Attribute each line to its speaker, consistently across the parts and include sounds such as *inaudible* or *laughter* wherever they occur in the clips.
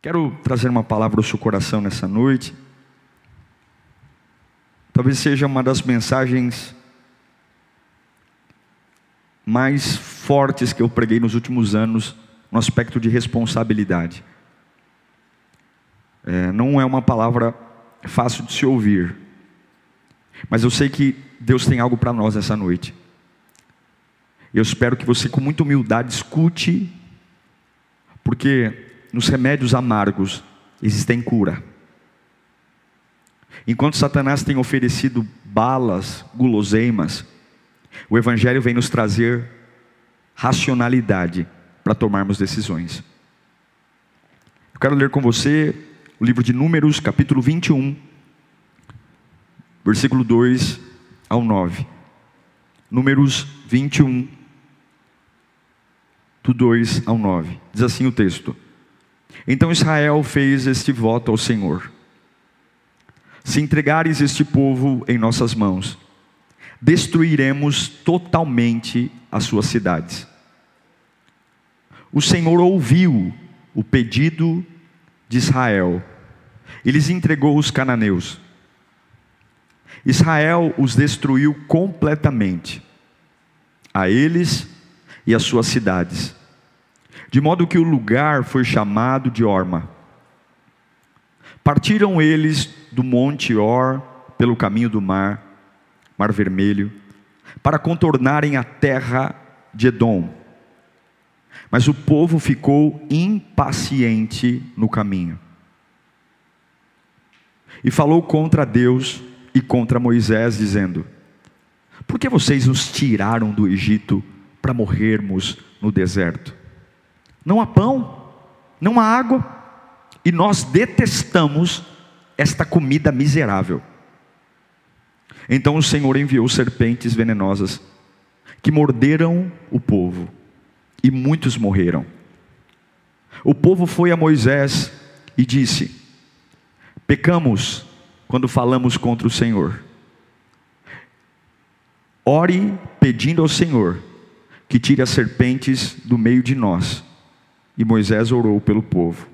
Speaker 1: Quero trazer uma palavra ao seu coração nessa noite. Talvez seja uma das mensagens mais fortes que eu preguei nos últimos anos no aspecto de responsabilidade. É, não é uma palavra fácil de se ouvir, mas eu sei que Deus tem algo para nós essa noite. Eu espero que você, com muita humildade, escute, porque nos remédios amargos existem cura. Enquanto Satanás tem oferecido balas, guloseimas, o Evangelho vem nos trazer racionalidade para tomarmos decisões. Eu quero ler com você o livro de Números, capítulo 21, versículo 2 ao 9. Números 21, do 2 ao 9. Diz assim o texto. Então Israel fez este voto ao Senhor: Se entregares este povo em nossas mãos, destruiremos totalmente as suas cidades. O Senhor ouviu o pedido de Israel e lhes entregou os cananeus. Israel os destruiu completamente, a eles e as suas cidades de modo que o lugar foi chamado de Orma. Partiram eles do monte Or pelo caminho do mar, mar vermelho, para contornarem a terra de Edom. Mas o povo ficou impaciente no caminho. E falou contra Deus e contra Moisés, dizendo: Por que vocês nos tiraram do Egito para morrermos no deserto? Não há pão, não há água, e nós detestamos esta comida miserável. Então o Senhor enviou serpentes venenosas que morderam o povo, e muitos morreram. O povo foi a Moisés e disse: Pecamos quando falamos contra o Senhor. Ore pedindo ao Senhor que tire as serpentes do meio de nós e Moisés orou pelo povo.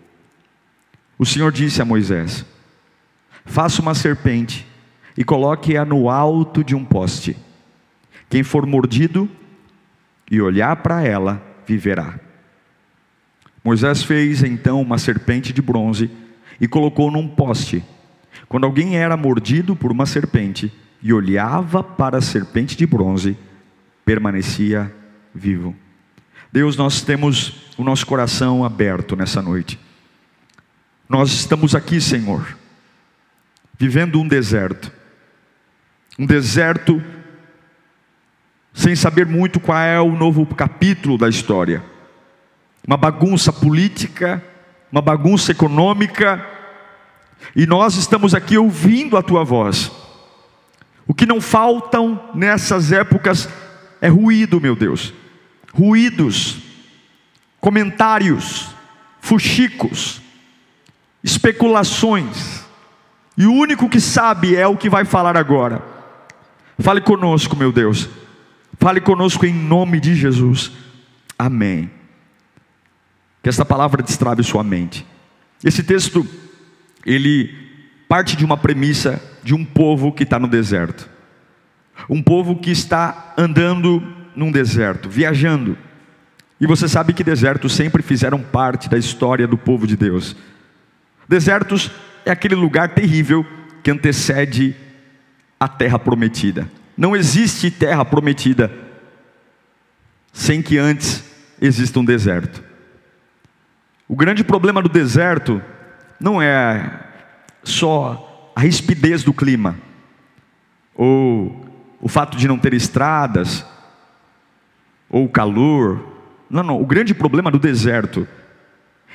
Speaker 1: O Senhor disse a Moisés: Faça uma serpente e coloque-a no alto de um poste. Quem for mordido e olhar para ela, viverá. Moisés fez então uma serpente de bronze e colocou num poste. Quando alguém era mordido por uma serpente e olhava para a serpente de bronze, permanecia vivo. Deus, nós temos o nosso coração aberto nessa noite. Nós estamos aqui, Senhor, vivendo um deserto. Um deserto sem saber muito qual é o novo capítulo da história. Uma bagunça política, uma bagunça econômica, e nós estamos aqui ouvindo a tua voz. O que não faltam nessas épocas é ruído, meu Deus ruídos, comentários, fuxicos, especulações, e o único que sabe é o que vai falar agora. Fale conosco, meu Deus, fale conosco em nome de Jesus, amém. Que esta palavra destrave sua mente. Esse texto, ele parte de uma premissa de um povo que está no deserto, um povo que está andando num deserto, viajando. E você sabe que desertos sempre fizeram parte da história do povo de Deus. Desertos é aquele lugar terrível que antecede a terra prometida. Não existe terra prometida sem que antes exista um deserto. O grande problema do deserto não é só a rispidez do clima, ou o fato de não ter estradas, ou o calor. Não, não. O grande problema do deserto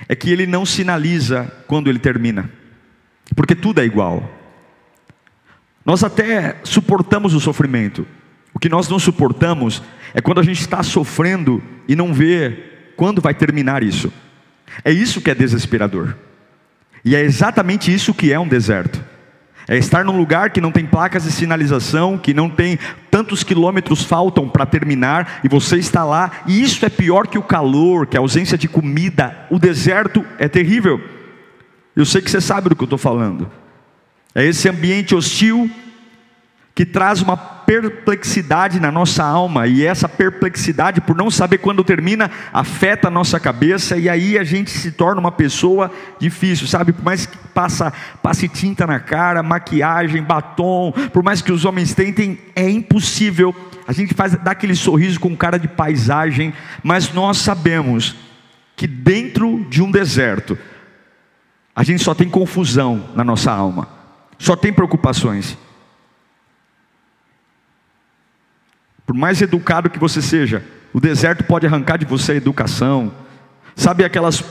Speaker 1: é que ele não sinaliza quando ele termina, porque tudo é igual. Nós até suportamos o sofrimento, o que nós não suportamos é quando a gente está sofrendo e não vê quando vai terminar isso. É isso que é desesperador, e é exatamente isso que é um deserto. É estar num lugar que não tem placas de sinalização, que não tem tantos quilômetros faltam para terminar, e você está lá, e isso é pior que o calor, que a ausência de comida. O deserto é terrível. Eu sei que você sabe do que eu estou falando. É esse ambiente hostil que traz uma perplexidade na nossa alma, e essa perplexidade, por não saber quando termina, afeta a nossa cabeça, e aí a gente se torna uma pessoa difícil, sabe? Por mais que passa, passe tinta na cara, maquiagem, batom, por mais que os homens tentem, é impossível. A gente faz dá aquele sorriso com cara de paisagem, mas nós sabemos que dentro de um deserto, a gente só tem confusão na nossa alma, só tem preocupações. Por mais educado que você seja, o deserto pode arrancar de você a educação. Sabe aquelas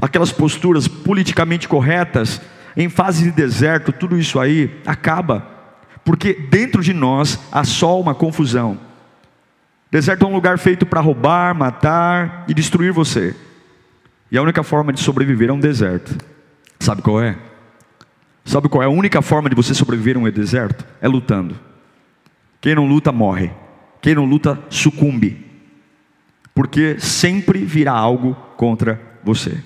Speaker 1: aquelas posturas politicamente corretas em fase de deserto, tudo isso aí acaba, porque dentro de nós há só uma confusão. Deserto é um lugar feito para roubar, matar e destruir você. E a única forma de sobreviver é um deserto. Sabe qual é? Sabe qual é a única forma de você sobreviver a um deserto? É lutando. Quem não luta morre. Quem não luta sucumbe, porque sempre virá algo contra você.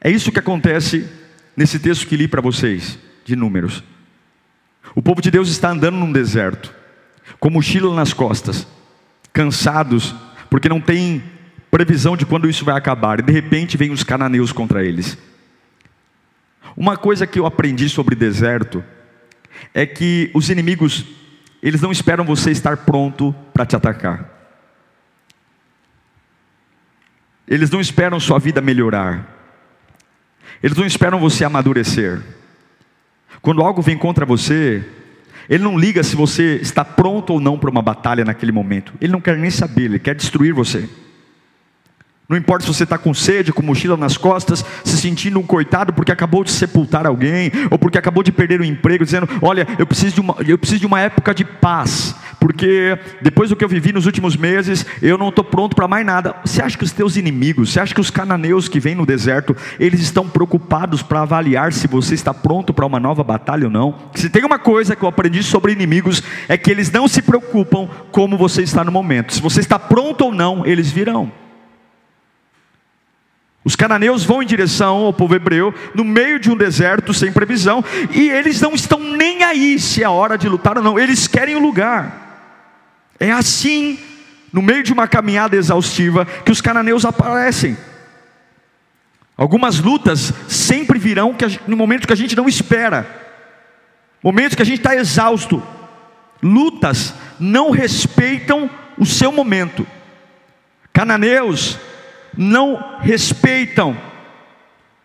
Speaker 1: É isso que acontece nesse texto que li para vocês, de Números. O povo de Deus está andando num deserto, com mochila nas costas, cansados, porque não tem previsão de quando isso vai acabar, e de repente vem os cananeus contra eles. Uma coisa que eu aprendi sobre deserto é que os inimigos eles não esperam você estar pronto para te atacar. Eles não esperam sua vida melhorar. Eles não esperam você amadurecer. Quando algo vem contra você, ele não liga se você está pronto ou não para uma batalha naquele momento. Ele não quer nem saber, ele quer destruir você. Não importa se você está com sede, com mochila nas costas, se sentindo um coitado porque acabou de sepultar alguém, ou porque acabou de perder o emprego, dizendo: Olha, eu preciso, de uma, eu preciso de uma época de paz, porque depois do que eu vivi nos últimos meses, eu não estou pronto para mais nada. Você acha que os teus inimigos, você acha que os cananeus que vêm no deserto, eles estão preocupados para avaliar se você está pronto para uma nova batalha ou não? Se tem uma coisa que eu aprendi sobre inimigos, é que eles não se preocupam como você está no momento, se você está pronto ou não, eles virão. Os cananeus vão em direção ao povo hebreu, no meio de um deserto sem previsão, e eles não estão nem aí se é hora de lutar ou não, eles querem o lugar. É assim, no meio de uma caminhada exaustiva, que os cananeus aparecem. Algumas lutas sempre virão no momento que a gente não espera, momentos que a gente está exausto. Lutas não respeitam o seu momento. Cananeus não respeitam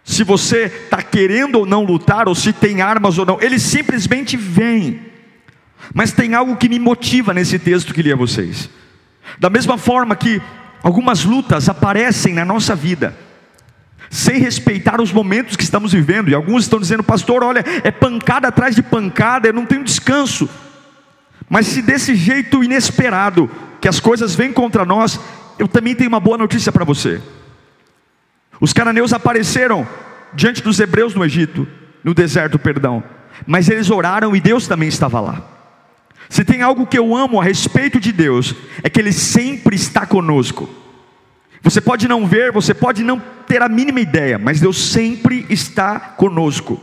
Speaker 1: se você está querendo ou não lutar, ou se tem armas ou não, eles simplesmente vêm. Mas tem algo que me motiva nesse texto que li a vocês. Da mesma forma que algumas lutas aparecem na nossa vida, sem respeitar os momentos que estamos vivendo, e alguns estão dizendo, pastor, olha, é pancada atrás de pancada, eu não tenho descanso. Mas se desse jeito inesperado, que as coisas vêm contra nós, eu também tenho uma boa notícia para você. Os cananeus apareceram diante dos hebreus no Egito, no deserto, perdão, mas eles oraram e Deus também estava lá. Se tem algo que eu amo a respeito de Deus, é que Ele sempre está conosco. Você pode não ver, você pode não ter a mínima ideia, mas Deus sempre está conosco.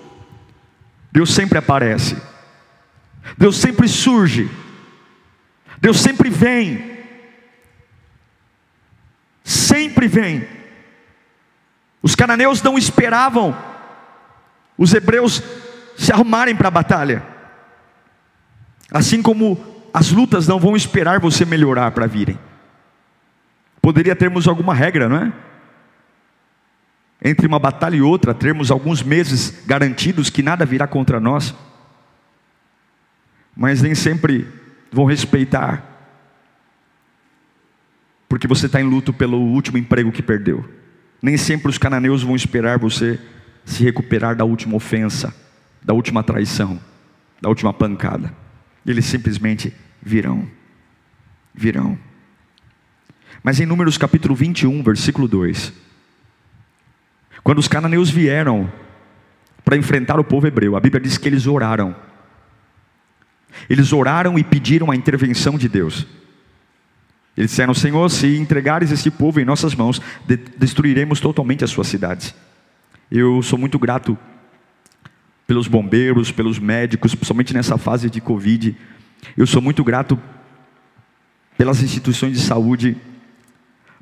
Speaker 1: Deus sempre aparece. Deus sempre surge. Deus sempre vem sempre vem. Os cananeus não esperavam os hebreus se arrumarem para a batalha. Assim como as lutas não vão esperar você melhorar para virem. Poderia termos alguma regra, não é? Entre uma batalha e outra, termos alguns meses garantidos que nada virá contra nós. Mas nem sempre vão respeitar porque você está em luto pelo último emprego que perdeu. Nem sempre os cananeus vão esperar você se recuperar da última ofensa, da última traição, da última pancada. Eles simplesmente virão. Virão. Mas em Números capítulo 21, versículo 2, quando os cananeus vieram para enfrentar o povo hebreu, a Bíblia diz que eles oraram. Eles oraram e pediram a intervenção de Deus. Eles disseram: Senhor, se entregares esse povo em nossas mãos, de destruiremos totalmente as suas cidades. Eu sou muito grato pelos bombeiros, pelos médicos, principalmente nessa fase de Covid. Eu sou muito grato pelas instituições de saúde,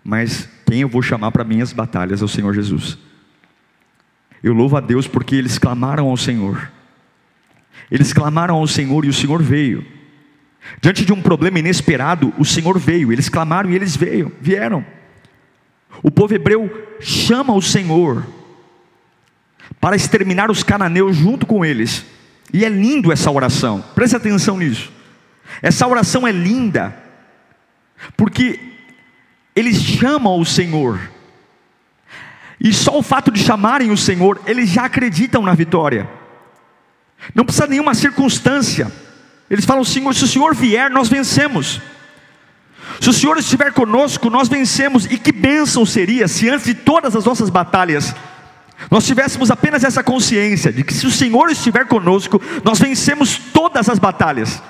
Speaker 1: mas quem eu vou chamar para minhas batalhas é o Senhor Jesus. Eu louvo a Deus porque eles clamaram ao Senhor. Eles clamaram ao Senhor e o Senhor veio. Diante de um problema inesperado, o Senhor veio. Eles clamaram e eles veio, vieram. O povo hebreu chama o Senhor para exterminar os cananeus junto com eles. E é lindo essa oração. Preste atenção nisso. Essa oração é linda porque eles chamam o Senhor. E só o fato de chamarem o Senhor, eles já acreditam na vitória. Não precisa nenhuma circunstância. Eles falam: Senhor, se o Senhor vier, nós vencemos. Se o Senhor estiver conosco, nós vencemos. E que bênção seria se antes de todas as nossas batalhas, nós tivéssemos apenas essa consciência de que se o Senhor estiver conosco, nós vencemos todas as batalhas.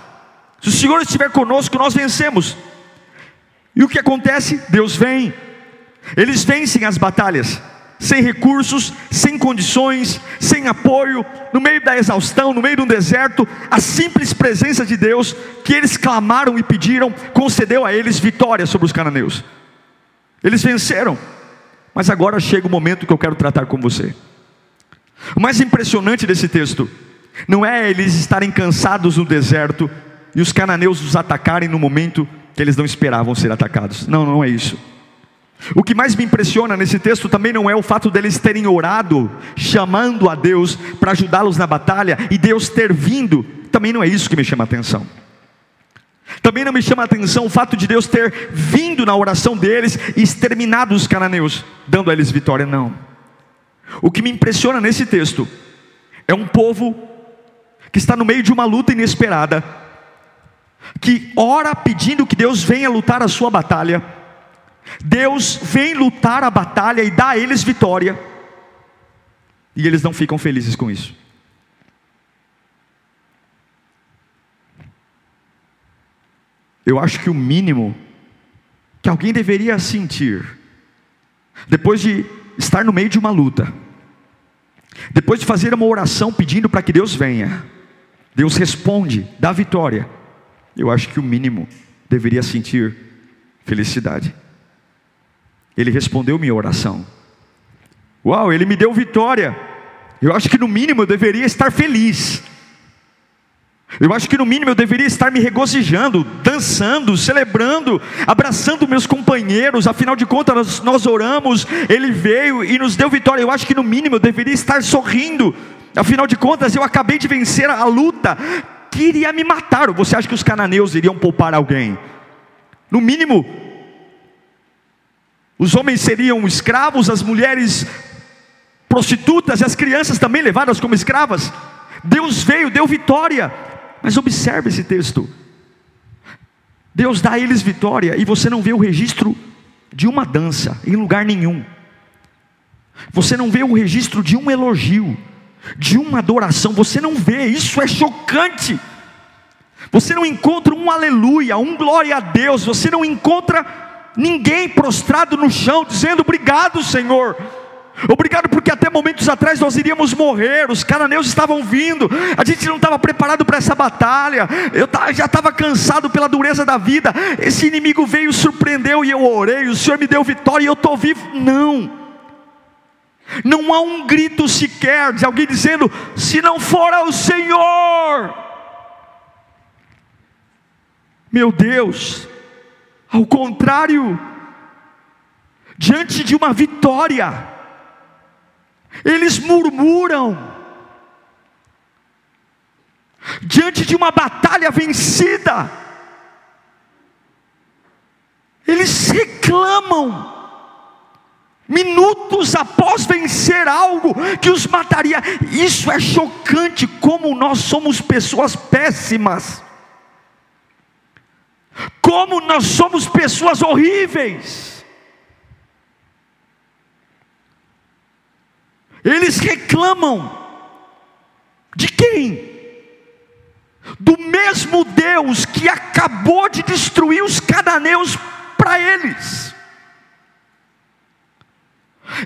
Speaker 1: Se o Senhor estiver conosco, nós vencemos. E o que acontece? Deus vem, eles vencem as batalhas sem recursos, sem condições, sem apoio, no meio da exaustão, no meio de um deserto, a simples presença de Deus que eles clamaram e pediram, concedeu a eles vitória sobre os cananeus. Eles venceram, mas agora chega o momento que eu quero tratar com você. O mais impressionante desse texto não é eles estarem cansados no deserto e os cananeus os atacarem no momento que eles não esperavam ser atacados. Não, não é isso. O que mais me impressiona nesse texto também não é o fato deles terem orado, chamando a Deus para ajudá-los na batalha, e Deus ter vindo, também não é isso que me chama a atenção. Também não me chama a atenção o fato de Deus ter vindo na oração deles e exterminado os cananeus, dando a eles vitória, não. O que me impressiona nesse texto é um povo que está no meio de uma luta inesperada, que ora pedindo que Deus venha lutar a sua batalha, Deus vem lutar a batalha e dá a eles vitória, e eles não ficam felizes com isso. Eu acho que o mínimo que alguém deveria sentir, depois de estar no meio de uma luta, depois de fazer uma oração pedindo para que Deus venha, Deus responde, dá vitória. Eu acho que o mínimo deveria sentir felicidade. Ele respondeu minha oração. Uau, ele me deu vitória. Eu acho que no mínimo eu deveria estar feliz. Eu acho que no mínimo eu deveria estar me regozijando, dançando, celebrando, abraçando meus companheiros. Afinal de contas, nós, nós, oramos, Ele veio e nos deu vitória. Eu acho que no mínimo eu deveria estar sorrindo. Afinal de contas, eu acabei de vencer a luta que iria me matar. Você acha que os cananeus iriam poupar alguém? No mínimo, os homens seriam escravos, as mulheres prostitutas e as crianças também levadas como escravas. Deus veio, deu vitória. Mas observe esse texto. Deus dá a eles vitória e você não vê o registro de uma dança em lugar nenhum. Você não vê o registro de um elogio, de uma adoração, você não vê, isso é chocante. Você não encontra um aleluia, um glória a Deus, você não encontra ninguém prostrado no chão, dizendo: Obrigado, Senhor. Obrigado porque até momentos atrás nós iríamos morrer, os cananeus estavam vindo, a gente não estava preparado para essa batalha, eu já estava cansado pela dureza da vida, esse inimigo veio, surpreendeu e eu orei, o Senhor me deu vitória e eu estou vivo. Não, não há um grito sequer de alguém dizendo: se não for ao Senhor, meu Deus, ao contrário, diante de uma vitória, eles murmuram. Diante de uma batalha vencida, eles reclamam. minutos após vencer algo que os mataria. Isso é chocante, como nós somos pessoas péssimas, como nós somos pessoas horríveis. Eles reclamam de quem? Do mesmo Deus que acabou de destruir os cananeus para eles.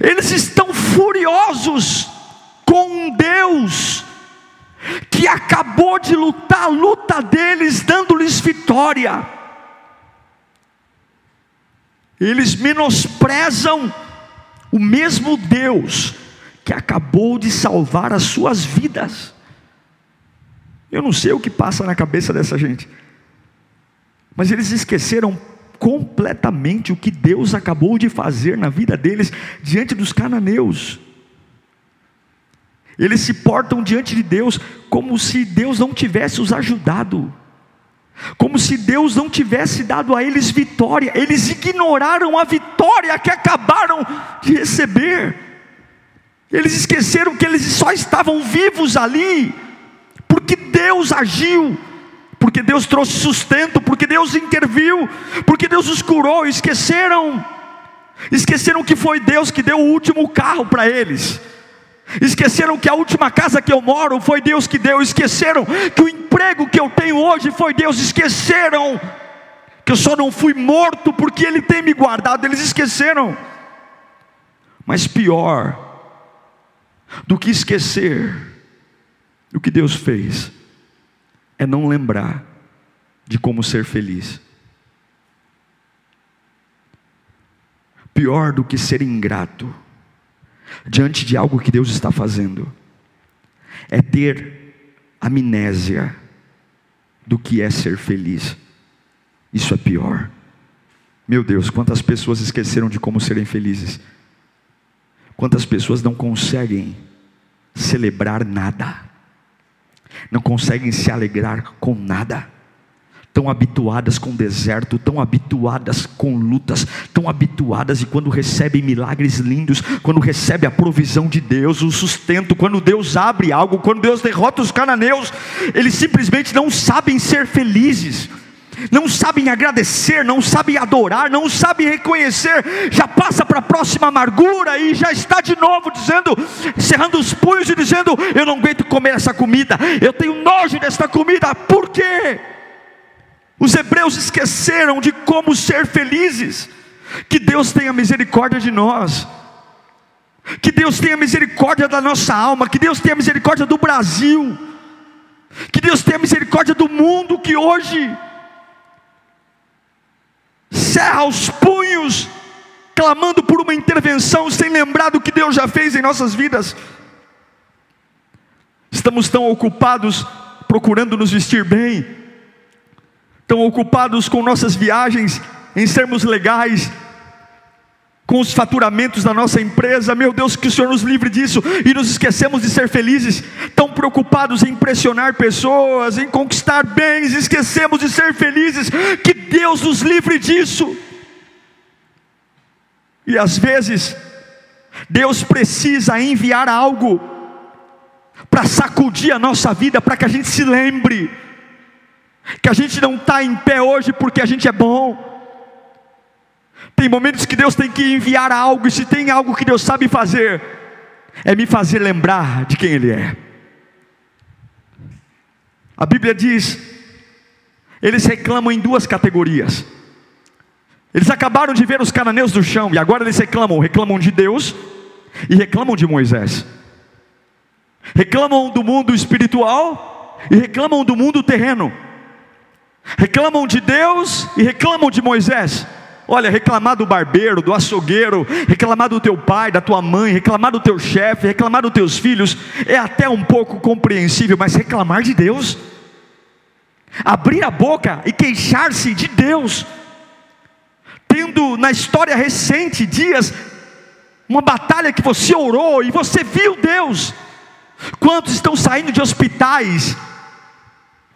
Speaker 1: Eles estão furiosos com um Deus que acabou de lutar a luta deles, dando-lhes vitória. Eles menosprezam o mesmo Deus que acabou de salvar as suas vidas. Eu não sei o que passa na cabeça dessa gente, mas eles esqueceram completamente o que Deus acabou de fazer na vida deles diante dos cananeus. Eles se portam diante de Deus como se Deus não tivesse os ajudado, como se Deus não tivesse dado a eles vitória, eles ignoraram a vitória que acabaram de receber, eles esqueceram que eles só estavam vivos ali, porque Deus agiu, porque Deus trouxe sustento, porque Deus interviu, porque Deus os curou, esqueceram, esqueceram que foi Deus que deu o último carro para eles, esqueceram que a última casa que eu moro foi Deus que deu, esqueceram que o emprego que eu tenho hoje foi Deus, esqueceram que eu só não fui morto porque Ele tem me guardado, eles esqueceram, mas pior do que esquecer o que Deus fez, é não lembrar de como ser feliz. Pior do que ser ingrato diante de algo que Deus está fazendo, é ter amnésia do que é ser feliz. Isso é pior. Meu Deus, quantas pessoas esqueceram de como serem felizes. Quantas pessoas não conseguem celebrar nada não conseguem se alegrar com nada, tão habituadas com deserto, tão habituadas com lutas, tão habituadas e quando recebem milagres lindos, quando recebem a provisão de Deus, o sustento, quando Deus abre algo, quando Deus derrota os cananeus, eles simplesmente não sabem ser felizes não sabem agradecer, não sabem adorar, não sabem reconhecer, já passa para a próxima amargura e já está de novo dizendo, cerrando os punhos e dizendo: Eu não aguento comer essa comida, eu tenho nojo desta comida, por quê? Os hebreus esqueceram de como ser felizes, que Deus tenha misericórdia de nós. Que Deus tenha misericórdia da nossa alma, que Deus tenha misericórdia do Brasil, que Deus tenha misericórdia do mundo que hoje cerra os punhos, clamando por uma intervenção, sem lembrar do que Deus já fez em nossas vidas. Estamos tão ocupados procurando nos vestir bem, tão ocupados com nossas viagens, em sermos legais, com os faturamentos da nossa empresa, meu Deus, que o Senhor nos livre disso. E nos esquecemos de ser felizes, tão preocupados em impressionar pessoas, em conquistar bens, esquecemos de ser felizes, que Deus nos livre disso. E às vezes, Deus precisa enviar algo para sacudir a nossa vida, para que a gente se lembre que a gente não está em pé hoje porque a gente é bom tem momentos que Deus tem que enviar algo, e se tem algo que Deus sabe fazer, é me fazer lembrar de quem Ele é. A Bíblia diz: eles reclamam em duas categorias. Eles acabaram de ver os cananeus do chão, e agora eles reclamam: reclamam de Deus e reclamam de Moisés. Reclamam do mundo espiritual e reclamam do mundo terreno. Reclamam de Deus e reclamam de Moisés. Olha, reclamar do barbeiro, do açougueiro, reclamar do teu pai, da tua mãe, reclamar do teu chefe, reclamar dos teus filhos, é até um pouco compreensível, mas reclamar de Deus, abrir a boca e queixar-se de Deus, tendo na história recente dias, uma batalha que você orou e você viu Deus, quantos estão saindo de hospitais,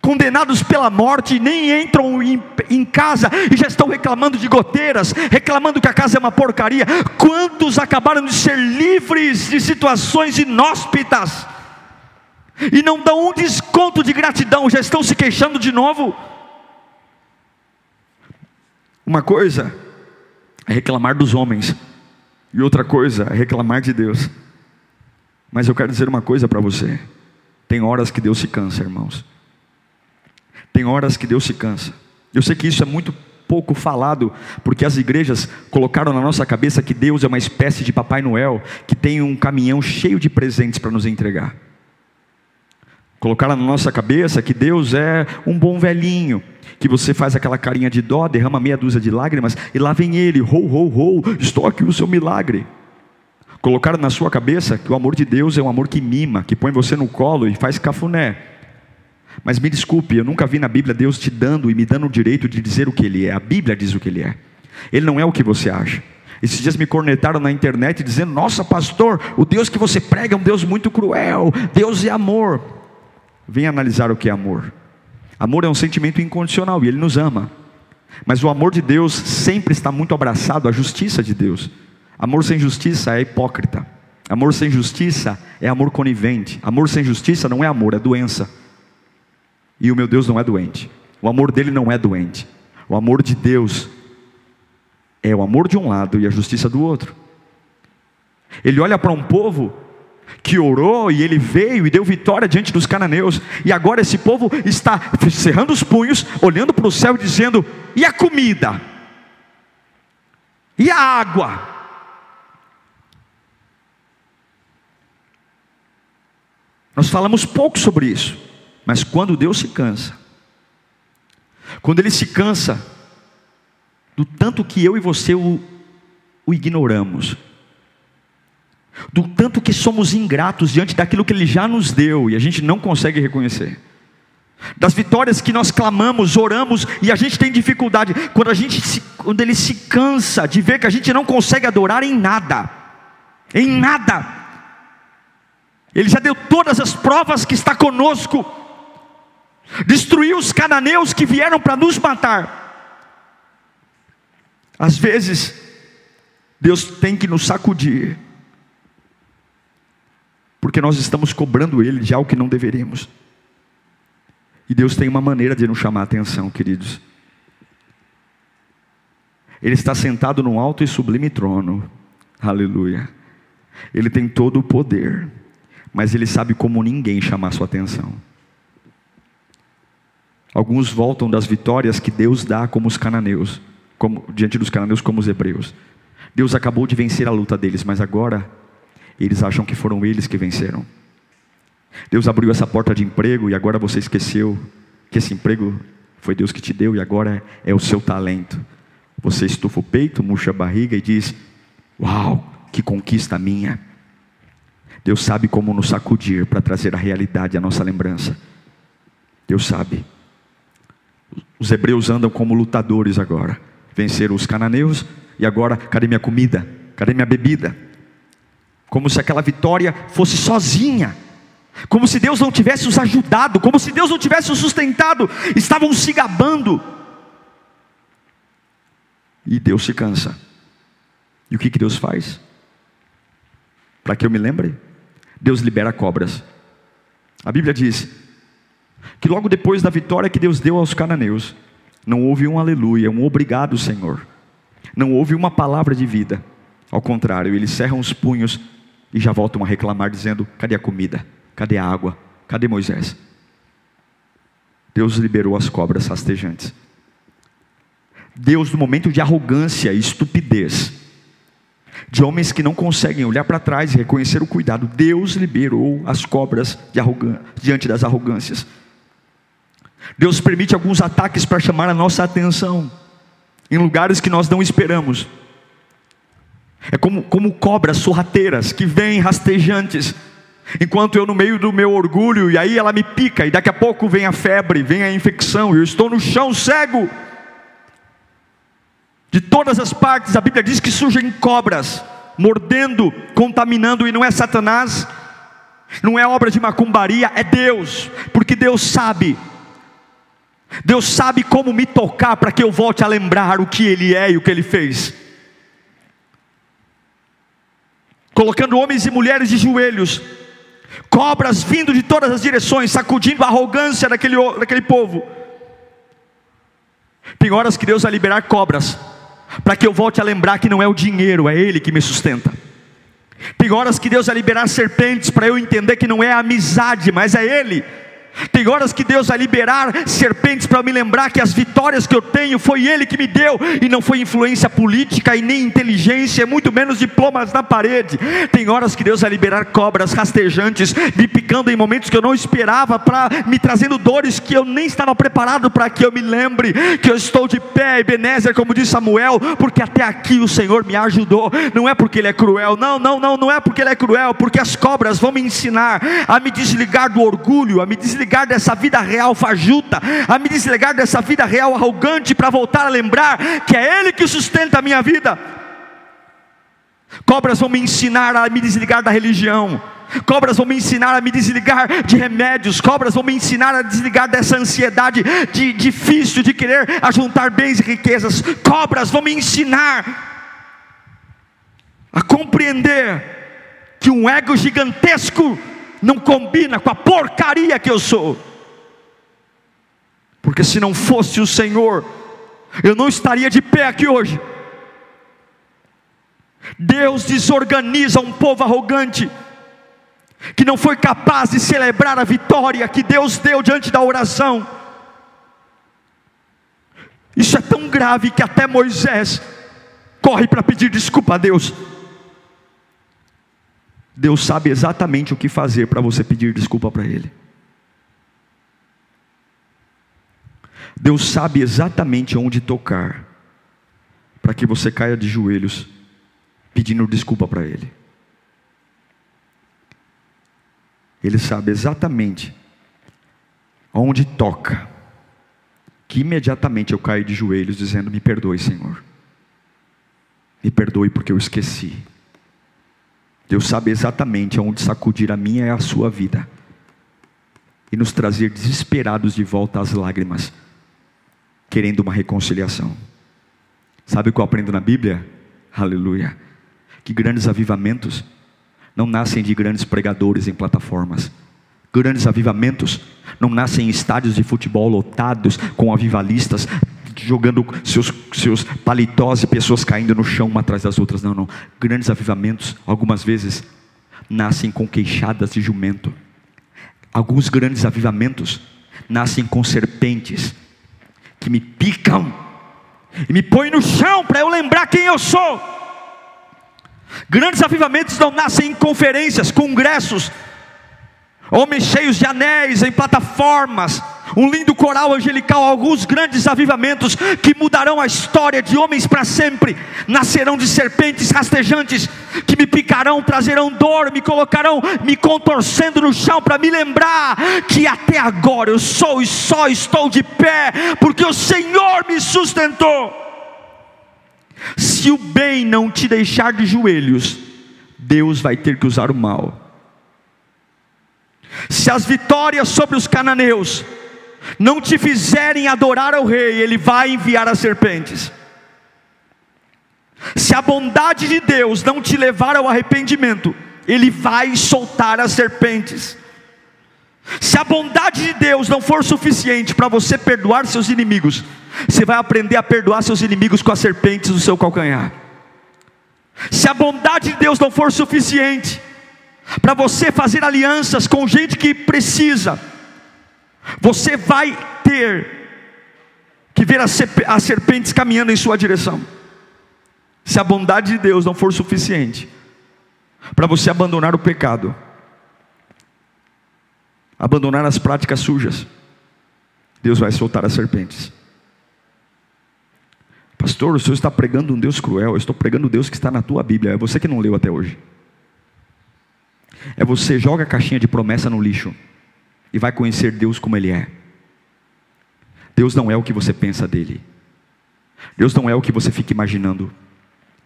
Speaker 1: condenados pela morte, nem entram em, em, casa e já estão reclamando de goteiras, reclamando que a casa é uma porcaria. Quantos acabaram de ser livres de situações inóspitas e não dão um desconto de gratidão, já estão se queixando de novo? Uma coisa é reclamar dos homens, e outra coisa é reclamar de Deus. Mas eu quero dizer uma coisa para você: tem horas que Deus se cansa, irmãos. Tem horas que Deus se cansa. Eu sei que isso é muito pouco falado, porque as igrejas colocaram na nossa cabeça que Deus é uma espécie de Papai Noel, que tem um caminhão cheio de presentes para nos entregar. Colocaram na nossa cabeça que Deus é um bom velhinho, que você faz aquela carinha de dó, derrama meia dúzia de lágrimas e lá vem ele, rou, rou, rou, estou aqui o seu milagre. Colocaram na sua cabeça que o amor de Deus é um amor que mima, que põe você no colo e faz cafuné. Mas me desculpe, eu nunca vi na Bíblia Deus te dando e me dando o direito de dizer o que Ele é. A Bíblia diz o que Ele é. Ele não é o que você acha. Esses dias me cornetaram na internet dizendo: Nossa, pastor, o Deus que você prega é um Deus muito cruel. Deus é amor. Venha analisar o que é amor. Amor é um sentimento incondicional e Ele nos ama. Mas o amor de Deus sempre está muito abraçado à justiça de Deus. Amor sem justiça é hipócrita. Amor sem justiça é amor conivente. Amor sem justiça não é amor, é doença. E o meu Deus não é doente. O amor dele não é doente. O amor de Deus é o amor de um lado e a justiça do outro. Ele olha para um povo que orou e ele veio e deu vitória diante dos cananeus, e agora esse povo está cerrando os punhos, olhando para o céu e dizendo: e a comida? E a água? Nós falamos pouco sobre isso, mas quando Deus se cansa, quando Ele se cansa do tanto que eu e você o, o ignoramos, do tanto que somos ingratos diante daquilo que Ele já nos deu e a gente não consegue reconhecer, das vitórias que nós clamamos, oramos e a gente tem dificuldade, quando, a gente se, quando Ele se cansa de ver que a gente não consegue adorar em nada, em nada, ele já deu todas as provas que está conosco. Destruiu os cananeus que vieram para nos matar. Às vezes, Deus tem que nos sacudir, porque nós estamos cobrando Ele de algo que não deveríamos. E Deus tem uma maneira de nos chamar a atenção, queridos. Ele está sentado num alto e sublime trono, aleluia. Ele tem todo o poder mas ele sabe como ninguém chamar sua atenção. Alguns voltam das vitórias que Deus dá como os cananeus, como, diante dos cananeus como os hebreus. Deus acabou de vencer a luta deles, mas agora eles acham que foram eles que venceram. Deus abriu essa porta de emprego e agora você esqueceu que esse emprego foi Deus que te deu e agora é o seu talento. Você estufa o peito, murcha a barriga e diz: Uau, que conquista minha! Deus sabe como nos sacudir para trazer a realidade à nossa lembrança. Deus sabe. Os hebreus andam como lutadores agora. Venceram os cananeus e agora, cadê minha comida? Cadê minha bebida? Como se aquela vitória fosse sozinha. Como se Deus não tivesse os ajudado, como se Deus não tivesse os sustentado, estavam se gabando. E Deus se cansa. E o que, que Deus faz? Para que eu me lembre? Deus libera cobras. A Bíblia diz que logo depois da vitória que Deus deu aos cananeus, não houve um aleluia, um obrigado, Senhor. Não houve uma palavra de vida. Ao contrário, eles cerram os punhos e já voltam a reclamar, dizendo: cadê a comida? Cadê a água? Cadê Moisés? Deus liberou as cobras rastejantes. Deus, no momento de arrogância e estupidez, de homens que não conseguem olhar para trás e reconhecer o cuidado. Deus liberou as cobras diante das arrogâncias. Deus permite alguns ataques para chamar a nossa atenção em lugares que nós não esperamos. É como, como cobras sorrateiras que vêm rastejantes, enquanto eu no meio do meu orgulho, e aí ela me pica, e daqui a pouco vem a febre, vem a infecção, e eu estou no chão cego. De todas as partes, a Bíblia diz que surgem cobras, mordendo, contaminando, e não é Satanás, não é obra de macumbaria, é Deus, porque Deus sabe Deus sabe como me tocar para que eu volte a lembrar o que Ele é e o que Ele fez. Colocando homens e mulheres de joelhos, cobras vindo de todas as direções, sacudindo a arrogância daquele, daquele povo. Tem horas que Deus vai liberar cobras, para que eu volte a lembrar que não é o dinheiro, é Ele que me sustenta. Tem horas que Deus vai liberar serpentes, para eu entender que não é a amizade, mas é Ele. Tem horas que Deus vai liberar serpentes para me lembrar que as vitórias que eu tenho foi Ele que me deu, e não foi influência política e nem inteligência, muito menos diplomas na parede. Tem horas que Deus vai liberar cobras rastejantes, me picando em momentos que eu não esperava, para me trazendo dores que eu nem estava preparado para que eu me lembre que eu estou de pé, Ebenezer, como disse Samuel, porque até aqui o Senhor me ajudou. Não é porque Ele é cruel, não, não, não, não é porque Ele é cruel, porque as cobras vão me ensinar a me desligar do orgulho, a me desligar desligar dessa vida real fajuta, a me desligar dessa vida real arrogante, para voltar a lembrar que é Ele que sustenta a minha vida. Cobras vão me ensinar a me desligar da religião. Cobras vão me ensinar a me desligar de remédios. Cobras vão me ensinar a desligar dessa ansiedade de difícil de querer ajuntar bens e riquezas. Cobras vão me ensinar a compreender que um ego gigantesco não combina com a porcaria que eu sou. Porque se não fosse o Senhor, eu não estaria de pé aqui hoje. Deus desorganiza um povo arrogante, que não foi capaz de celebrar a vitória que Deus deu diante da oração. Isso é tão grave que até Moisés corre para pedir desculpa a Deus. Deus sabe exatamente o que fazer para você pedir desculpa para Ele. Deus sabe exatamente onde tocar para que você caia de joelhos pedindo desculpa para Ele. Ele sabe exatamente onde toca, que imediatamente eu caio de joelhos dizendo: Me perdoe, Senhor. Me perdoe porque eu esqueci. Deus sabe exatamente aonde sacudir a minha e a sua vida e nos trazer desesperados de volta às lágrimas, querendo uma reconciliação. Sabe o que eu aprendo na Bíblia? Aleluia. Que grandes avivamentos não nascem de grandes pregadores em plataformas. Grandes avivamentos não nascem em estádios de futebol lotados com avivalistas jogando seus, seus paletós e pessoas caindo no chão uma atrás das outras. Não, não. Grandes avivamentos, algumas vezes, nascem com queixadas de jumento. Alguns grandes avivamentos nascem com serpentes que me picam e me põem no chão para eu lembrar quem eu sou. Grandes avivamentos não nascem em conferências, congressos, homens cheios de anéis em plataformas um lindo coral angelical, alguns grandes avivamentos que mudarão a história de homens para sempre. Nascerão de serpentes rastejantes que me picarão, trazerão dor, me colocarão me contorcendo no chão para me lembrar que até agora eu sou e só estou de pé porque o Senhor me sustentou. Se o bem não te deixar de joelhos, Deus vai ter que usar o mal. Se as vitórias sobre os cananeus não te fizerem adorar ao rei, ele vai enviar as serpentes. Se a bondade de Deus não te levar ao arrependimento, ele vai soltar as serpentes. Se a bondade de Deus não for suficiente para você perdoar seus inimigos, você vai aprender a perdoar seus inimigos com as serpentes do seu calcanhar. Se a bondade de Deus não for suficiente para você fazer alianças com gente que precisa, você vai ter que ver as serpentes caminhando em sua direção. Se a bondade de Deus não for suficiente para você abandonar o pecado, abandonar as práticas sujas, Deus vai soltar as serpentes. Pastor, o senhor está pregando um Deus cruel, eu estou pregando o Deus que está na tua Bíblia, é você que não leu até hoje. É você joga a caixinha de promessa no lixo e vai conhecer Deus como Ele é. Deus não é o que você pensa dele. Deus não é o que você fica imaginando.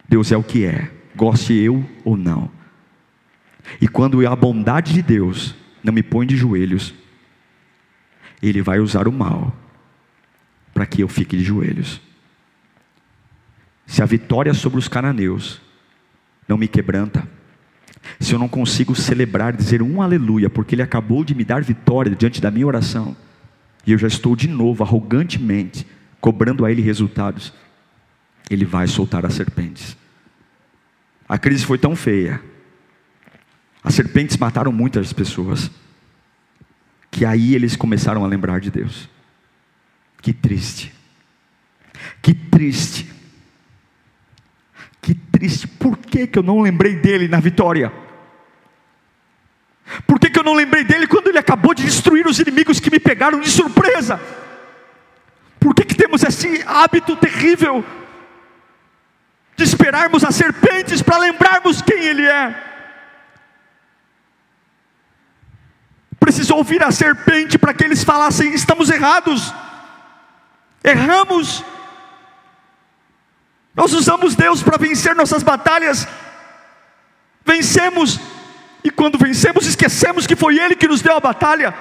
Speaker 1: Deus é o que é, goste eu ou não. E quando a bondade de Deus não me põe de joelhos, Ele vai usar o mal para que eu fique de joelhos. Se a vitória sobre os cananeus não me quebranta, se eu não consigo celebrar, dizer um aleluia, porque Ele acabou de me dar vitória diante da minha oração, e eu já estou de novo, arrogantemente, cobrando a Ele resultados, Ele vai soltar as serpentes. A crise foi tão feia, as serpentes mataram muitas pessoas, que aí eles começaram a lembrar de Deus. Que triste, que triste triste, por que, que eu não lembrei dele na vitória? Por que, que eu não lembrei dele quando ele acabou de destruir os inimigos que me pegaram de surpresa? Por que, que temos esse hábito terrível de esperarmos as serpentes para lembrarmos quem ele é? Precisou ouvir a serpente para que eles falassem: estamos errados, erramos, nós usamos Deus para vencer nossas batalhas, vencemos, e quando vencemos, esquecemos que foi Ele que nos deu a batalha.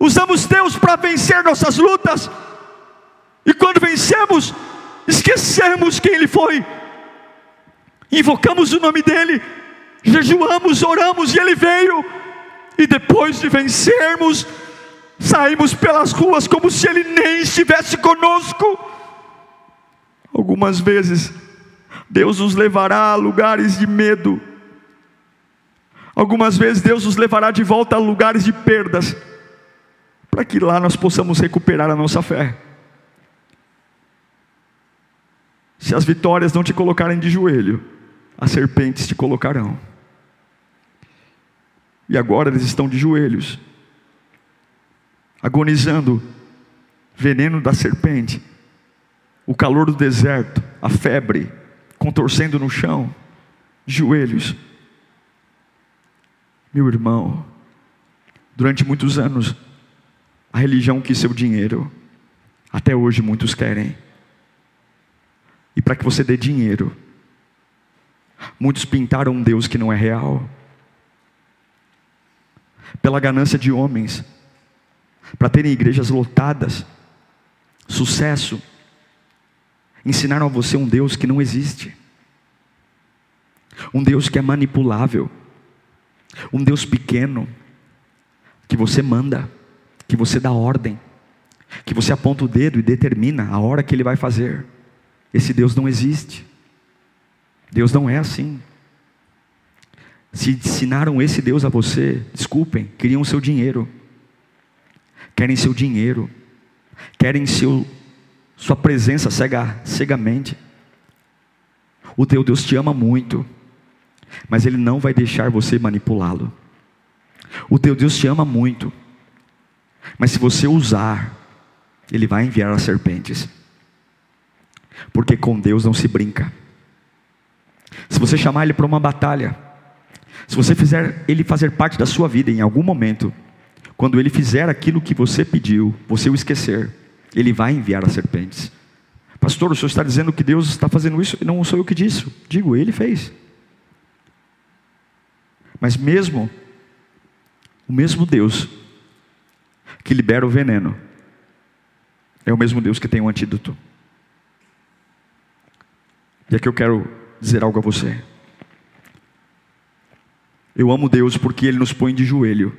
Speaker 1: Usamos Deus para vencer nossas lutas, e quando vencemos, esquecemos quem Ele foi, invocamos o nome dEle, jejuamos, oramos e Ele veio, e depois de vencermos, saímos pelas ruas como se Ele nem estivesse conosco. Algumas vezes, Deus nos levará a lugares de medo. Algumas vezes, Deus nos levará de volta a lugares de perdas, para que lá nós possamos recuperar a nossa fé. Se as vitórias não te colocarem de joelho, as serpentes te colocarão. E agora eles estão de joelhos, agonizando, veneno da serpente o calor do deserto, a febre, contorcendo no chão, joelhos. Meu irmão, durante muitos anos, a religião quis seu dinheiro, até hoje muitos querem. E para que você dê dinheiro, muitos pintaram um Deus que não é real, pela ganância de homens, para terem igrejas lotadas, sucesso, ensinaram a você um Deus que não existe, um Deus que é manipulável, um Deus pequeno, que você manda, que você dá ordem, que você aponta o dedo e determina a hora que ele vai fazer. Esse Deus não existe. Deus não é assim. Se ensinaram esse Deus a você, desculpem, queriam seu dinheiro, querem seu dinheiro, querem seu sua presença cega cegamente. O teu Deus te ama muito, mas Ele não vai deixar você manipulá-lo. O teu Deus te ama muito, mas se você usar, Ele vai enviar as serpentes, porque com Deus não se brinca. Se você chamar Ele para uma batalha, se você fizer Ele fazer parte da sua vida em algum momento, quando Ele fizer aquilo que você pediu, você o esquecer, ele vai enviar as serpentes. Pastor, o senhor está dizendo que Deus está fazendo isso? Não sou eu que disse, digo, ele fez. Mas mesmo, o mesmo Deus que libera o veneno, é o mesmo Deus que tem o antídoto. E aqui eu quero dizer algo a você. Eu amo Deus porque Ele nos põe de joelho,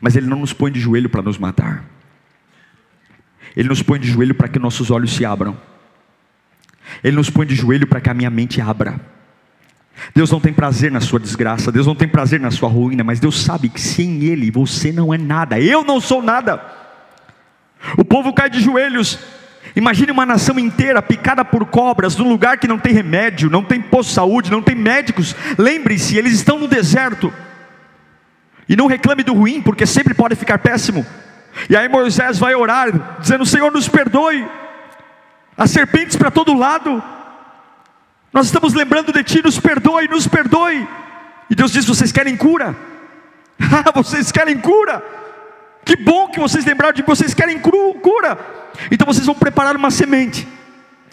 Speaker 1: mas Ele não nos põe de joelho para nos matar. Ele nos põe de joelho para que nossos olhos se abram. Ele nos põe de joelho para que a minha mente abra. Deus não tem prazer na sua desgraça, Deus não tem prazer na sua ruína, mas Deus sabe que sem Ele você não é nada, eu não sou nada. O povo cai de joelhos. Imagine uma nação inteira picada por cobras, num lugar que não tem remédio, não tem posto de saúde, não tem médicos. Lembre-se, eles estão no deserto. E não reclame do ruim, porque sempre pode ficar péssimo. E aí Moisés vai orar, dizendo: Senhor, nos perdoe. As serpentes para todo lado. Nós estamos lembrando de Ti, nos perdoe, nos perdoe. E Deus diz: Vocês querem cura? *laughs* Ah, vocês querem cura? Que bom que vocês lembraram de que vocês querem cura. Então vocês vão preparar uma semente,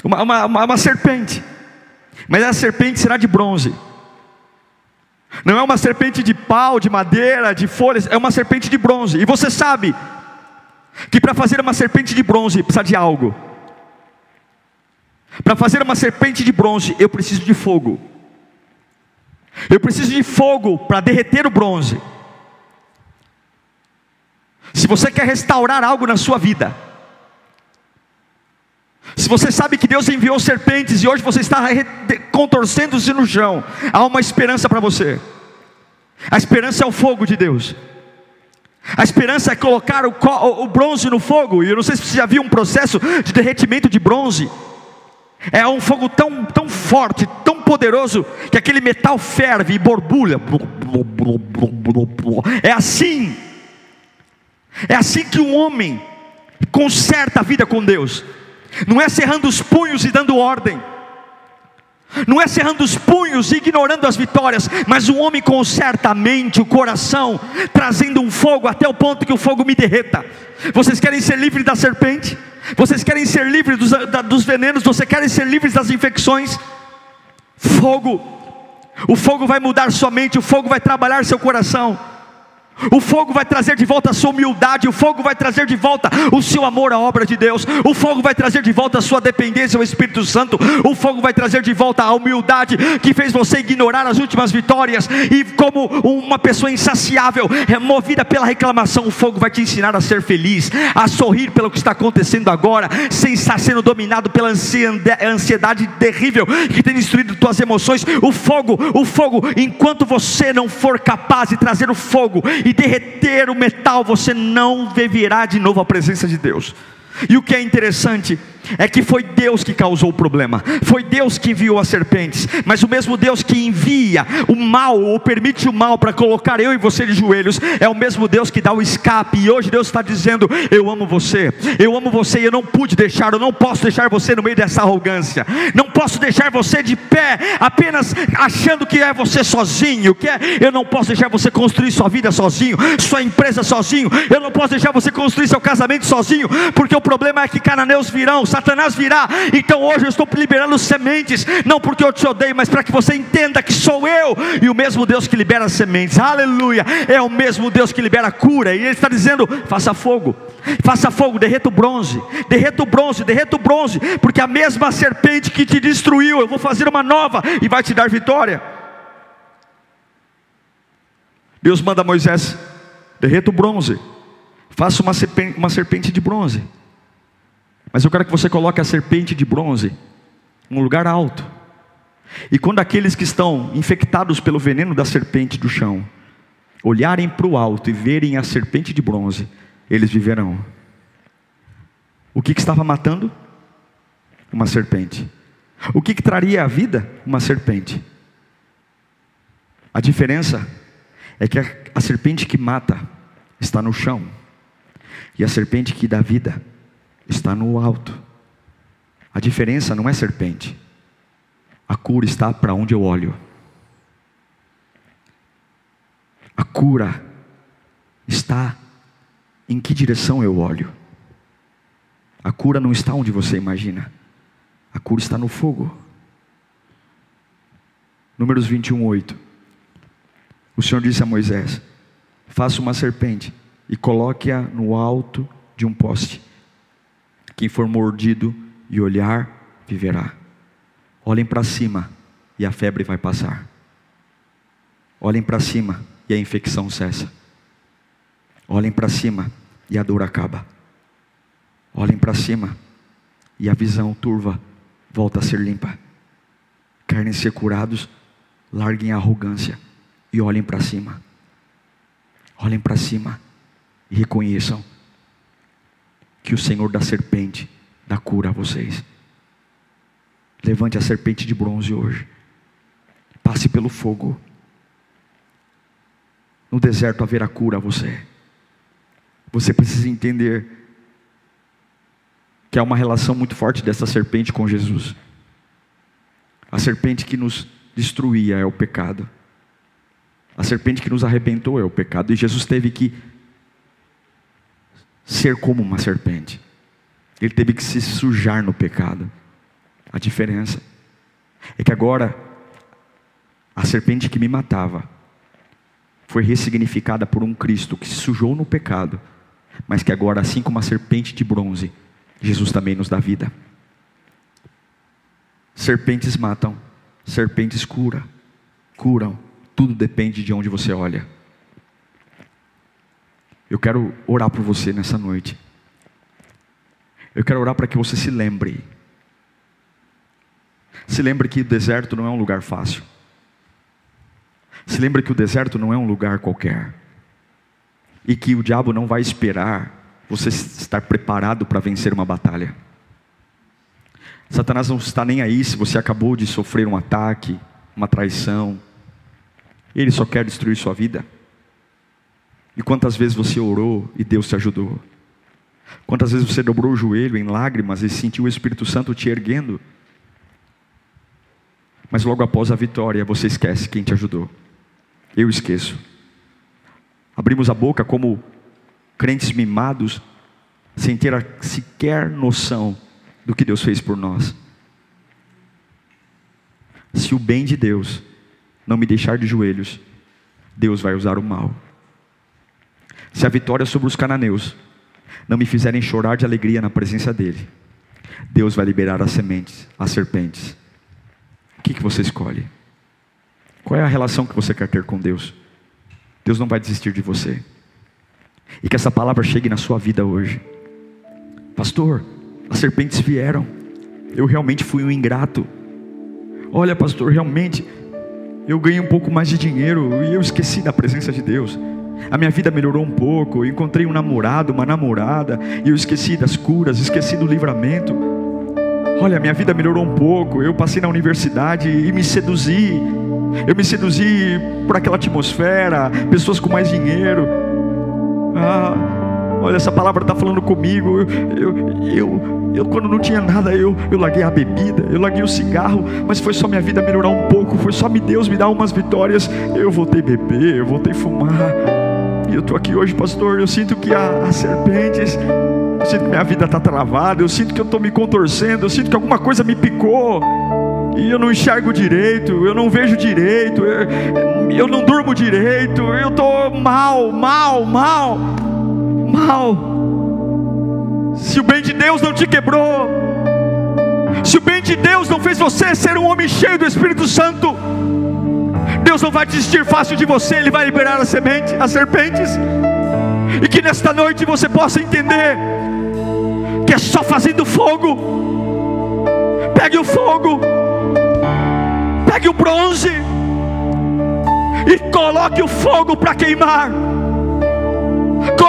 Speaker 1: uma, uma, uma, uma serpente. Mas a serpente será de bronze. Não é uma serpente de pau, de madeira, de folhas, é uma serpente de bronze. E você sabe que para fazer uma serpente de bronze precisa de algo. Para fazer uma serpente de bronze, eu preciso de fogo. Eu preciso de fogo para derreter o bronze. Se você quer restaurar algo na sua vida, se você sabe que Deus enviou serpentes e hoje você está contorcendo-se no chão, há uma esperança para você. A esperança é o fogo de Deus. A esperança é colocar o, o, bronze no fogo. E eu não sei se você já viu um processo de derretimento de bronze. É um fogo tão, tão forte, tão poderoso, que aquele metal ferve e borbulha. É assim. É assim que um homem conserta a vida com Deus. Não é cerrando os punhos e dando ordem. Não é cerrando os punhos e ignorando as vitórias, mas o homem conserta a mente, o coração, trazendo um fogo até o ponto que o fogo me derreta. Vocês querem ser livres da serpente? Vocês querem ser livres dos, da, dos venenos? Vocês querem ser livres das infecções? Fogo. O fogo vai mudar sua mente, o fogo vai trabalhar seu coração. O fogo vai trazer de volta a sua humildade, o fogo vai trazer de volta o seu amor à obra de Deus, o fogo vai trazer de volta a sua dependência ao Espírito Santo, o fogo vai trazer de volta a humildade que fez você ignorar as últimas vitórias e, como uma pessoa insaciável, movida pela reclamação, o fogo vai te ensinar a ser feliz, a sorrir pelo que está acontecendo agora, sem estar sendo dominado pela ansiedade terrível que tem destruído tuas emoções. O fogo, o fogo, enquanto você não for capaz de trazer o fogo e derreter o metal, você não viverá de novo a presença de Deus. E o que é interessante é que foi Deus que causou o problema, foi Deus que enviou as serpentes, mas o mesmo Deus que envia o mal ou permite o mal para colocar eu e você de joelhos, é o mesmo Deus que dá o escape. E hoje Deus está dizendo: Eu amo você, eu amo você, e eu não pude deixar, eu não posso deixar você no meio dessa arrogância, não posso deixar você de pé, apenas achando que é você sozinho, que é, eu não posso deixar você construir sua vida sozinho, sua empresa sozinho, eu não posso deixar você construir seu casamento sozinho, porque o problema é que cananeus virão, Satanás virá. Então hoje eu estou liberando sementes, não porque eu te odeio, mas para que você entenda que sou eu e o mesmo Deus que libera sementes. Aleluia! É o mesmo Deus que libera cura. E ele está dizendo: faça fogo. Faça fogo, derreta o bronze, derreta o bronze, derreta o bronze, porque a mesma serpente que te destruiu, eu vou fazer uma nova e vai te dar vitória. Deus manda Moisés: derreta o bronze, faça uma serpente, uma serpente de bronze. Mas eu quero que você coloque a serpente de bronze num lugar alto. E quando aqueles que estão infectados pelo veneno da serpente do chão olharem para o alto e verem a serpente de bronze, eles viverão. O que, que estava matando? Uma serpente. O que, que traria a vida? Uma serpente. A diferença é que a, a serpente que mata está no chão, e a serpente que dá vida está no alto. A diferença não é serpente. A cura está para onde eu olho. A cura está em que direção eu olho. A cura não está onde você imagina. A cura está no fogo. Números 21, 8. O Senhor disse a Moisés: Faça uma serpente e coloque-a no alto de um poste. Quem for mordido e olhar, viverá. Olhem para cima e a febre vai passar. Olhem para cima e a infecção cessa. Olhem para cima e a dor acaba. Olhem para cima e a visão turva volta a ser limpa. Querem ser curados, larguem a arrogância e olhem para cima. Olhem para cima e reconheçam que o Senhor da serpente dá cura a vocês. Levante a serpente de bronze hoje. Passe pelo fogo. No deserto haverá cura a você. Você precisa entender que há uma relação muito forte dessa serpente com Jesus. A serpente que nos destruía é o pecado. A serpente que nos arrebentou é o pecado. E Jesus teve que ser como uma serpente. Ele teve que se sujar no pecado. A diferença é que agora a serpente que me matava foi ressignificada por um Cristo que se sujou no pecado mas que agora, assim como a serpente de bronze, Jesus também nos dá vida. Serpentes matam, serpentes curam, curam, tudo depende de onde você olha. Eu quero orar por você nessa noite. Eu quero orar para que você se lembre. Se lembre que o deserto não é um lugar fácil. Se lembre que o deserto não é um lugar qualquer. E que o diabo não vai esperar você estar preparado para vencer uma batalha. Satanás não está nem aí se você acabou de sofrer um ataque, uma traição. Ele só quer destruir sua vida. E quantas vezes você orou e Deus te ajudou? Quantas vezes você dobrou o joelho em lágrimas e sentiu o Espírito Santo te erguendo? Mas logo após a vitória, você esquece quem te ajudou. Eu esqueço. Abrimos a boca como crentes mimados, sem ter sequer noção do que Deus fez por nós. Se o bem de Deus não me deixar de joelhos, Deus vai usar o mal. Se a vitória sobre os cananeus não me fizerem chorar de alegria na presença dele, Deus vai liberar as sementes, as serpentes. O que, que você escolhe? Qual é a relação que você quer ter com Deus? Deus não vai desistir de você. E que essa palavra chegue na sua vida hoje. Pastor, as serpentes vieram. Eu realmente fui um ingrato. Olha, pastor, realmente eu ganhei um pouco mais de dinheiro e eu esqueci da presença de Deus. A minha vida melhorou um pouco, eu encontrei um namorado, uma namorada, e eu esqueci das curas, esqueci do livramento. Olha, minha vida melhorou um pouco, eu passei na universidade e me seduzi. Eu me seduzi por aquela atmosfera, pessoas com mais dinheiro. Ah, olha, essa palavra está falando comigo. Eu, eu, eu, eu, quando não tinha nada, eu, eu larguei a bebida, eu larguei o cigarro, mas foi só minha vida melhorar um pouco, foi só me Deus me dar umas vitórias. Eu voltei a beber, eu voltei a fumar. Eu estou aqui hoje, pastor. Eu sinto que as serpentes, eu sinto que minha vida está travada, eu sinto que eu estou me contorcendo, eu sinto que alguma coisa me picou. E eu não enxergo direito, eu não vejo direito, eu, eu não durmo direito, eu estou mal, mal, mal, mal. Se o bem de Deus não te quebrou, se o bem de Deus não fez você ser um homem cheio do Espírito Santo, Deus não vai desistir fácil de você, Ele vai liberar as sementes, as serpentes. E que nesta noite você possa entender que é só fazendo fogo. Pegue o fogo, pegue o bronze e coloque o fogo para queimar.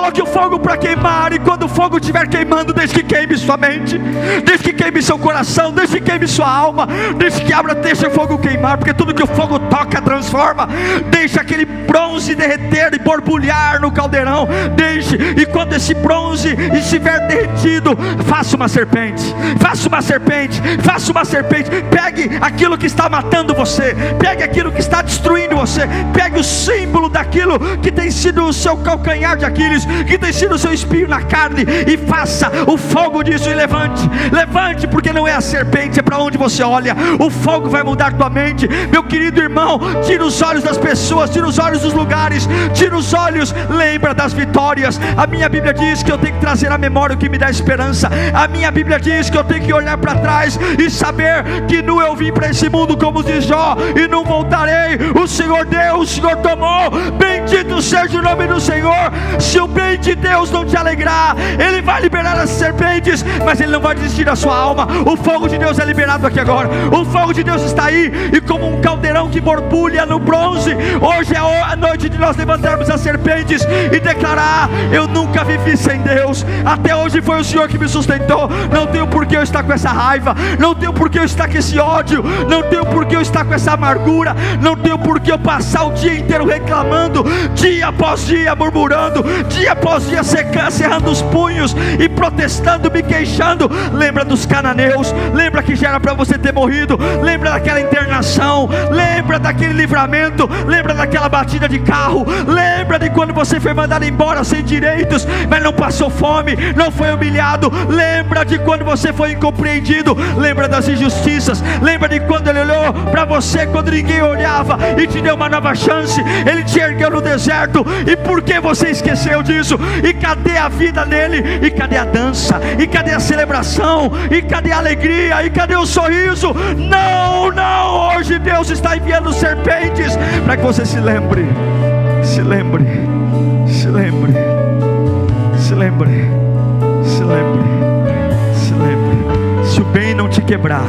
Speaker 1: Coloque o fogo para queimar, e quando o fogo estiver queimando, deixe que queime sua mente, deixe que queime seu coração, deixe que queime sua alma, deixe que abra, deixe o fogo queimar, porque tudo que o fogo toca transforma. Deixe aquele bronze derreter e borbulhar no caldeirão. Deixe, e quando esse bronze estiver derretido, faça uma serpente, faça uma serpente, faça uma serpente. Pegue aquilo que está matando você, pegue aquilo que está destruindo você, pegue o símbolo daquilo que tem sido o seu calcanhar de aquilo que sido o seu espinho na carne, e faça o fogo disso e levante, levante, porque não é a serpente, é para onde você olha. O fogo vai mudar tua mente, meu querido irmão. Tira os olhos das pessoas, tira os olhos dos lugares, tira os olhos, lembra das vitórias. A minha Bíblia diz que eu tenho que trazer à memória o que me dá esperança. A minha Bíblia diz que eu tenho que olhar para trás e saber que não eu vim para esse mundo como diz Jó e não voltarei. O Senhor deu, o Senhor tomou. Bendito seja o nome do Senhor. Se se o bem de Deus não te alegrar, Ele vai liberar as serpentes, mas Ele não vai desistir da sua alma. O fogo de Deus é liberado aqui agora. O fogo de Deus está aí, e como um caldeirão que borbulha no bronze, hoje é a noite de nós levantarmos as serpentes e declarar: Eu nunca vivi sem Deus, até hoje foi o Senhor que me sustentou. Não tenho por que eu estar com essa raiva, não tenho por que eu estar com esse ódio, não tenho por que eu estar com essa amargura, não tenho por que eu passar o dia inteiro reclamando, dia após dia murmurando, dia após dia cerrando os punhos e protestando, me queixando. Lembra dos cananeus, lembra que já era para você ter morrido, lembra daquela internação, lembra daquele livramento, lembra daquela batida de carro, lembra de quando você foi mandado embora sem direitos, mas não passou fome, não foi humilhado, lembra de quando você foi incompreendido, lembra das injustiças, lembra de quando ele olhou para você quando ninguém olhava e te deu uma nova chance, Ele te ergueu no deserto, e por que você esqueceu disso? E cadê a vida nele? E cadê a dança? E cadê a celebração? E cadê a alegria? E cadê o sorriso? Não, não, hoje Deus está enviando serpentes para que você se lembre, se lembre, se lembre, se lembre, se lembre, se lembre. Se o bem não te quebrar,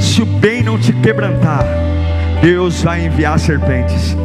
Speaker 1: se o bem não te quebrantar, Deus vai enviar serpentes.